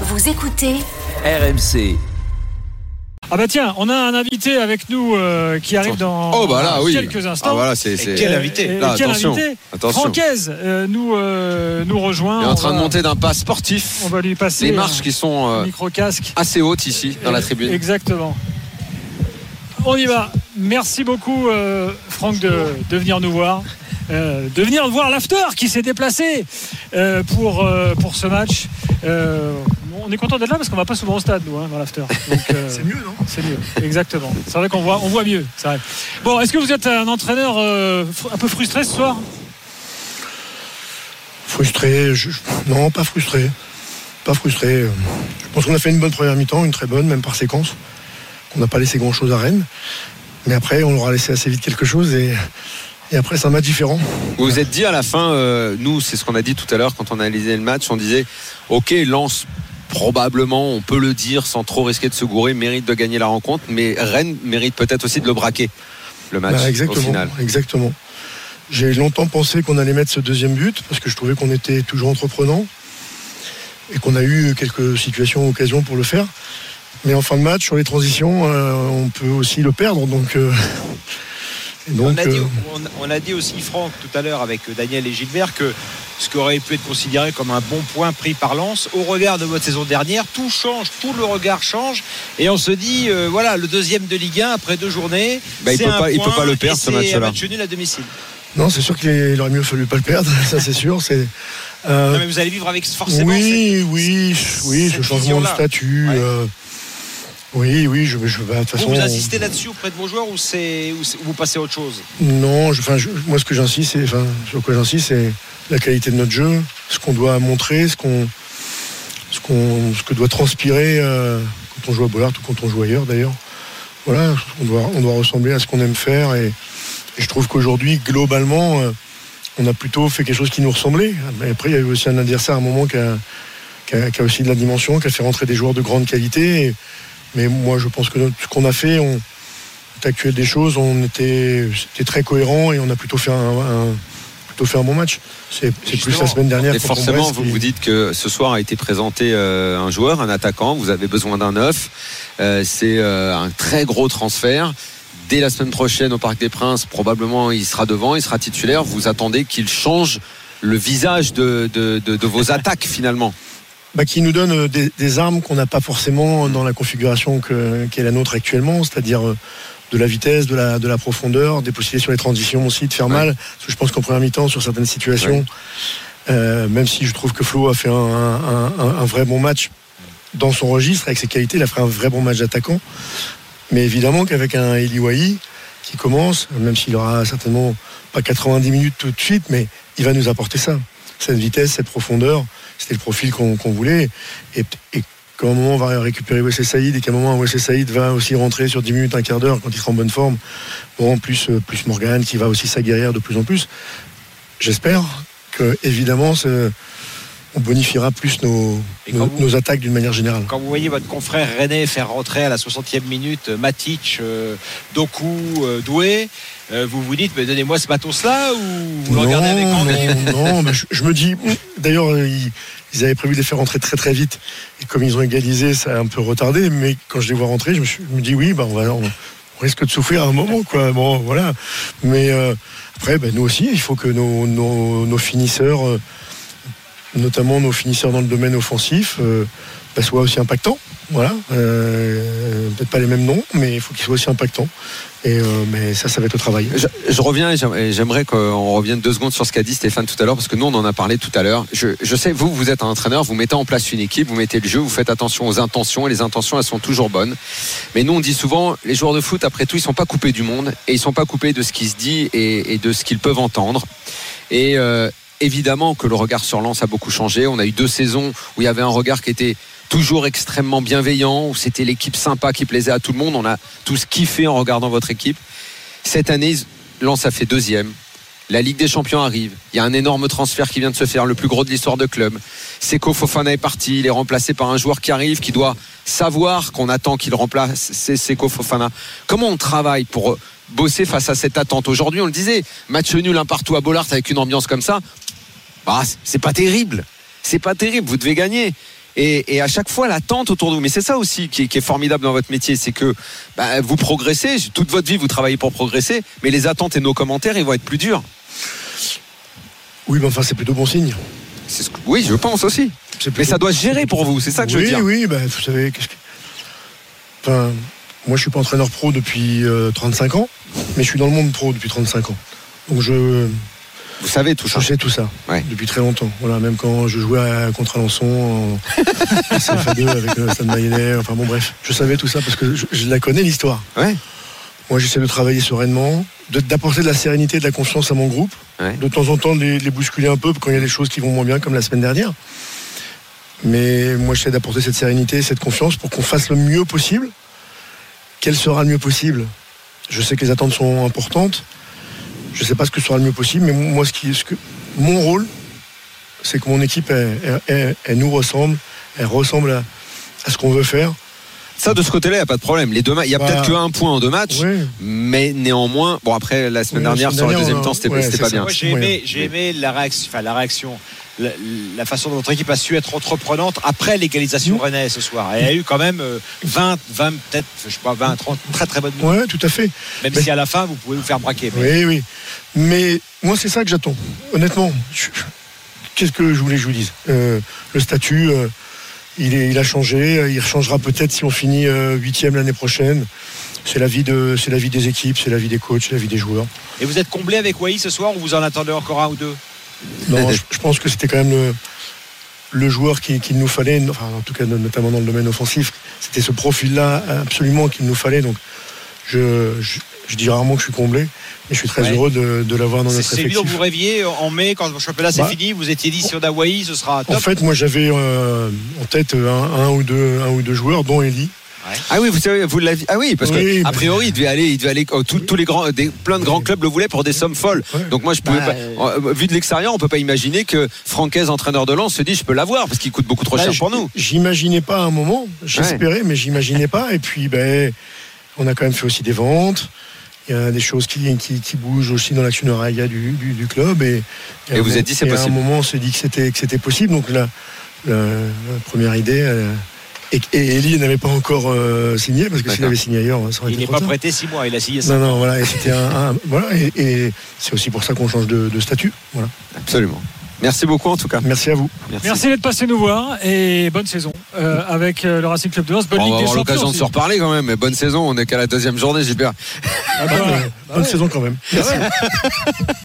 Vous écoutez RMC. Ah bah tiens, on a un invité avec nous euh, qui arrive dans Oh bah là, oui. quelques instants. Ah voilà, c'est. c'est- quel invité et- et Là, quel attention, invité attention. Francaise euh, nous, euh, nous rejoint. Il est en train de monter d'un pas sportif. On va lui passer Les marches qui sont euh, assez hautes ici, dans la tribune. Exactement. On y va. Merci beaucoup, euh, Franck, de, de venir nous voir. Euh, de venir voir l'after qui s'est déplacé euh, pour, euh, pour ce match. Euh, on est content d'être là parce qu'on va pas souvent au stade, nous, hein, dans l'after. Euh, C'est mieux, non? C'est mieux, exactement. C'est vrai qu'on voit, on voit mieux. c'est vrai. Bon, est-ce que vous êtes un entraîneur euh, un peu frustré ce soir? Frustré, je- non, pas frustré. Pas frustré. Je pense qu'on a fait une bonne première mi-temps, une très bonne, même par séquence. On n'a pas laissé grand-chose à Rennes. Mais après, on leur a laissé assez vite quelque chose et, et après, c'est un match différent. Vous vous êtes dit à la fin, euh, nous, c'est ce qu'on a dit tout à l'heure quand on a analysé le match, on disait, ok, Lens, probablement, on peut le dire sans trop risquer de se gourer, mérite de gagner la rencontre, mais Rennes mérite peut-être aussi de le braquer, le match, Bah, au exactement. final. exactement. J'ai longtemps pensé qu'on allait mettre ce deuxième but parce que je trouvais qu'on était toujours entreprenant et qu'on a eu quelques situations, occasions pour le faire. Mais en fin de match, sur les transitions, euh, on peut aussi le perdre. Donc, euh, donc on, a dit, euh, on- on a dit aussi, Franck, tout à l'heure avec Daniel et Gilbert, que ce qui aurait pu être considéré comme un bon point pris par Lens, au regard de votre saison dernière, tout change, tout le regard change. Et on se dit, euh, voilà, le deuxième de Ligue 1 après deux journées. Bah, il c'est peut pas- il peut pas le perdre, ce match-là. match nul à domicile. non, c'est sûr qu'il aurait mieux fallu pas le perdre, ça c'est sûr. C'est, euh, Non, mais vous allez vivre avec forcément. oui, cette- oui, oui, ce changement de statut. Ouais. euh, oui, oui, je, je, bah, de toute Vous, façon. vous insistez là-dessus auprès de vos joueurs ou, c'est, ou c'est- ou vous passez à autre chose? Non, je- enfin, je- moi ce que j'insiste, c'est, enfin, sur quoi j'insiste, c'est la qualité de notre jeu, ce qu'on doit montrer, ce qu'on, ce qu'on, ce que doit transpirer euh, quand on joue à Bollard ou quand on joue ailleurs d'ailleurs. Voilà, on doit, on doit ressembler à ce qu'on aime faire et, je trouve qu'aujourd'hui, globalement, euh, on a plutôt fait quelque chose qui nous ressemblait. Mais après, il y a eu aussi un adversaire à un moment qui a, qui a- qui a aussi de la dimension, qui a fait rentrer des joueurs de grande qualité. Mais moi, je pense que ce qu'on a fait, on, actuel des choses, on était, c'était très cohérent et on a plutôt fait un, un- plutôt fait un bon match. C'est, plus la semaine dernière. Et forcément, vous qui- vous dites que ce soir a été présenté euh, un joueur, un attaquant, vous avez besoin d'un neuf. Euh, c'est euh, un très gros transfert. Dès la semaine prochaine au Parc des Princes, probablement il sera devant, il sera titulaire. Vous attendez qu'il change le visage de, de- de- de vos attaques finalement. bah, qui nous donne des, des armes qu'on n'a pas forcément dans la configuration que, qui est la nôtre actuellement, c'est-à-dire de la vitesse, de la, de la profondeur, des possibilités sur les transitions aussi de faire Ouais. mal. Parce que je pense qu'en première mi-temps, sur certaines situations, Ouais. euh, même si je trouve que Flo a fait un, un- un- un vrai bon match dans son registre, avec ses qualités, il a fait un vrai bon match d'attaquant. Mais évidemment qu'avec un Eli Wahi qui commence, même s'il aura certainement pas 90 minutes tout de suite, mais il va nous apporter ça. Cette vitesse, cette profondeur, c'était le profil qu'on voulait. Et, et qu'à un moment on va récupérer Wesley Saïd et qu'à un moment Wesley Saïd va aussi rentrer sur 10 minutes, un quart d'heure quand il sera en bonne forme. Bon, plus, euh, plus Morgan qui va aussi s'aguerrir de plus en plus. J'espère que, évidemment, on bonifiera plus nos, nos, quand vous- nos attaques d'une manière générale. Quand vous voyez votre confrère René faire rentrer à la 60e minute euh, Matic, euh, Doku, euh, Doué, euh, vous vous dites, mais donnez-moi ce matos-là ou vous le regardez avec envie non, non, mais je, je me dis. D'ailleurs, ils, ils avaient prévu de les faire rentrer très très vite. Et comme ils ont égalisé, ça a un peu retardé. Mais quand je les vois rentrer, je me, suis- je me dis oui, bah, on, va, on, on risque de souffrir à un moment. Quoi. Bon, voilà. Mais euh, après, bah, nous aussi, il faut que nos, nos- nos finisseurs, euh, notamment nos finisseurs dans le domaine offensif, bah, soient aussi impactants. Voilà. Euh, Peut-être pas les mêmes noms, mais il faut qu'ils soient aussi impactants. Et, euh, mais ça, ça va être au travail. Je, reviens et j'aimerais- qu'on revienne deux secondes sur ce qu'a dit Stéphane tout à l'heure, parce que nous, on en a parlé tout à l'heure. Je, sais, vous, vous êtes un entraîneur, vous mettez en place une équipe, vous mettez le jeu, vous faites attention aux intentions, et les intentions, elles sont toujours bonnes. Mais nous, on dit souvent, les joueurs de foot, après tout, ils sont pas coupés du monde, et ils sont pas coupés de ce qui se dit et, et de ce qu'ils peuvent entendre. Et euh, évidemment que le regard sur Lens a beaucoup changé. On a eu deux saisons où il y avait un regard qui était toujours extrêmement bienveillant, où c'était l'équipe sympa qui plaisait à tout le monde. On a tous kiffé en regardant votre équipe. Cette année, Lens a fait deuxième. La Ligue des Champions arrive. Il y a un énorme transfert qui vient de se faire, le plus gros de l'histoire de club. Seko Fofana est parti. Il est remplacé par un joueur qui arrive, qui doit savoir qu'on attend qu'il remplace. Seko Fofana. Comment on travaille pour bosser face à cette attente? Aujourd'hui, on le disait, match nul un partout à Bollard avec une ambiance comme ça. Bah, c'est pas terrible. C'est pas terrible. Vous devez gagner. Et, et à chaque fois l'attente autour de vous. Mais c'est ça aussi qui est, qui est formidable dans votre métier, c'est que bah, vous progressez, toute votre vie vous travaillez pour progresser, mais les attentes et nos commentaires ils vont être plus durs. Oui, mais enfin, c'est plutôt bon signe. Ce que- oui, je pense aussi. Mais ça doit se gérer pour vous, c'est ça que je veux oui, dire. Oui, bah, vous savez, qu'est-ce que. Enfin, moi, je suis pas entraîneur pro depuis euh, 35 ans, mais je suis dans le monde pro depuis 35 ans. Donc, je, Vous savez tout ça. je sais tout ça Ouais. depuis très longtemps. Voilà, même quand je jouais à, contre Alençon en CFA2 avec euh, enfin bon, bref, je savais tout ça parce que je, je la connais l'histoire. Ouais. Moi, j'essaie de travailler sereinement, d'apporter de la sérénité et de la confiance à mon groupe. Ouais. De temps en temps, de les, de les bousculer un peu quand il y a des choses qui vont moins bien, comme la semaine dernière. Mais moi, j'essaie d'apporter cette sérénité, cette confiance pour qu'on fasse le mieux possible. Quel sera le mieux possible? Je sais que les attentes sont importantes. Je ne sais pas ce que sera le mieux possible, mais moi, ce qui, ce que, mon rôle, c'est que mon équipe, elle, elle- elle- elle nous ressemble, elle ressemble à, à ce qu'on veut faire. Ça, de ce côté-là, il n'y a pas de problème. Les deux il y a Bah, peut-être qu'un point en deux matchs, Ouais. mais néanmoins, bon, après, la semaine Oui, dernière, sur le deuxième a- temps, c'était ouais, pas ça. bien. Moi, j'ai aimé, la réaction, enfin, la réaction, la, la façon dont votre équipe a su être entreprenante après l'égalisation Mm. rennais ce soir. Elle a eu quand même euh, 20, 20 peut-être, je sais pas, 20, 30 très très bonnes minutes. Ouais, tout à fait. Même Mais- si à la fin vous pouvez vous faire braquer. Mais Oui, oui. Mais moi, c'est ça que j'attends. Honnêtement, je- qu'est-ce que je voulais que je vous dise? Euh, Le statut, euh, il, est, il a changé. Il changera peut-être si on finit euh, huitième l'année prochaine. C'est la vie de, c'est la vie des équipes, c'est la vie des coachs, c'est la vie des joueurs. Et vous êtes comblé avec Wai ce soir ou vous en attendez encore un ou deux? Non, je, je pense que c'était quand même le, le joueur qu'il nous fallait, enfin, en tout cas notamment dans le domaine offensif. C'était ce profil-là absolument qu'il nous fallait. Donc, je, je, je dis rarement que je suis comblé, mais je suis très Ouais. heureux de, de l'avoir dans C'est notre c'est lui dont effectif. vous rêviez en mai quand le championnat c'est Bah, fini. Vous étiez dit a Wai, ce sera top. En fait, moi, j'avais euh, en tête un, un ou deux, un ou deux joueurs, dont Eli. Ah oui, vous savez, vous l'aviez. Ah oui, parce que Oui, a bah- priori, il devait aller, il devait aller. oh, tous- tous les grands, des, plein de grands clubs le voulaient pour des sommes folles. Donc moi, je pouvais Bah, pas. euh, vu de l'extérieur, on peut pas imaginer que Francaise, entraîneur de Lens, se dit, je peux l'avoir parce qu'il coûte beaucoup trop Bah, cher pour nous. J'imaginais pas à un moment, j'espérais, mais j'imaginais pas. Et puis, ben, on a quand même fait aussi des ventes. Il y a des choses qui, qui, qui bougent aussi dans l'actionnariat du, du, du club. Et, vous un- êtes dit, c'est et À possible. un moment, on s'est dit que c'était, que c'était possible. Donc, la, la- la première idée. euh, et, et Eli n'avait pas encore euh, signé, parce que s'il avait signé ailleurs, ça aurait Il été n'est pas tard. prêté six mois, il a signé ça. Non, non, voilà. Et c'était un, un- voilà. Et, et c'est aussi pour ça qu'on change de, de statut. Voilà. Absolument. Merci beaucoup en tout cas. Merci à vous. Merci d'être passé nous voir et bonne saison euh, avec euh, le Racing Club de Lens. Bonne on Ligue va avoir l'occasion de se reparler quand même. Mais bonne saison. On est qu'à la deuxième journée, j'espère. Ah bah, Bonne bah ouais. saison quand même. Ah ouais.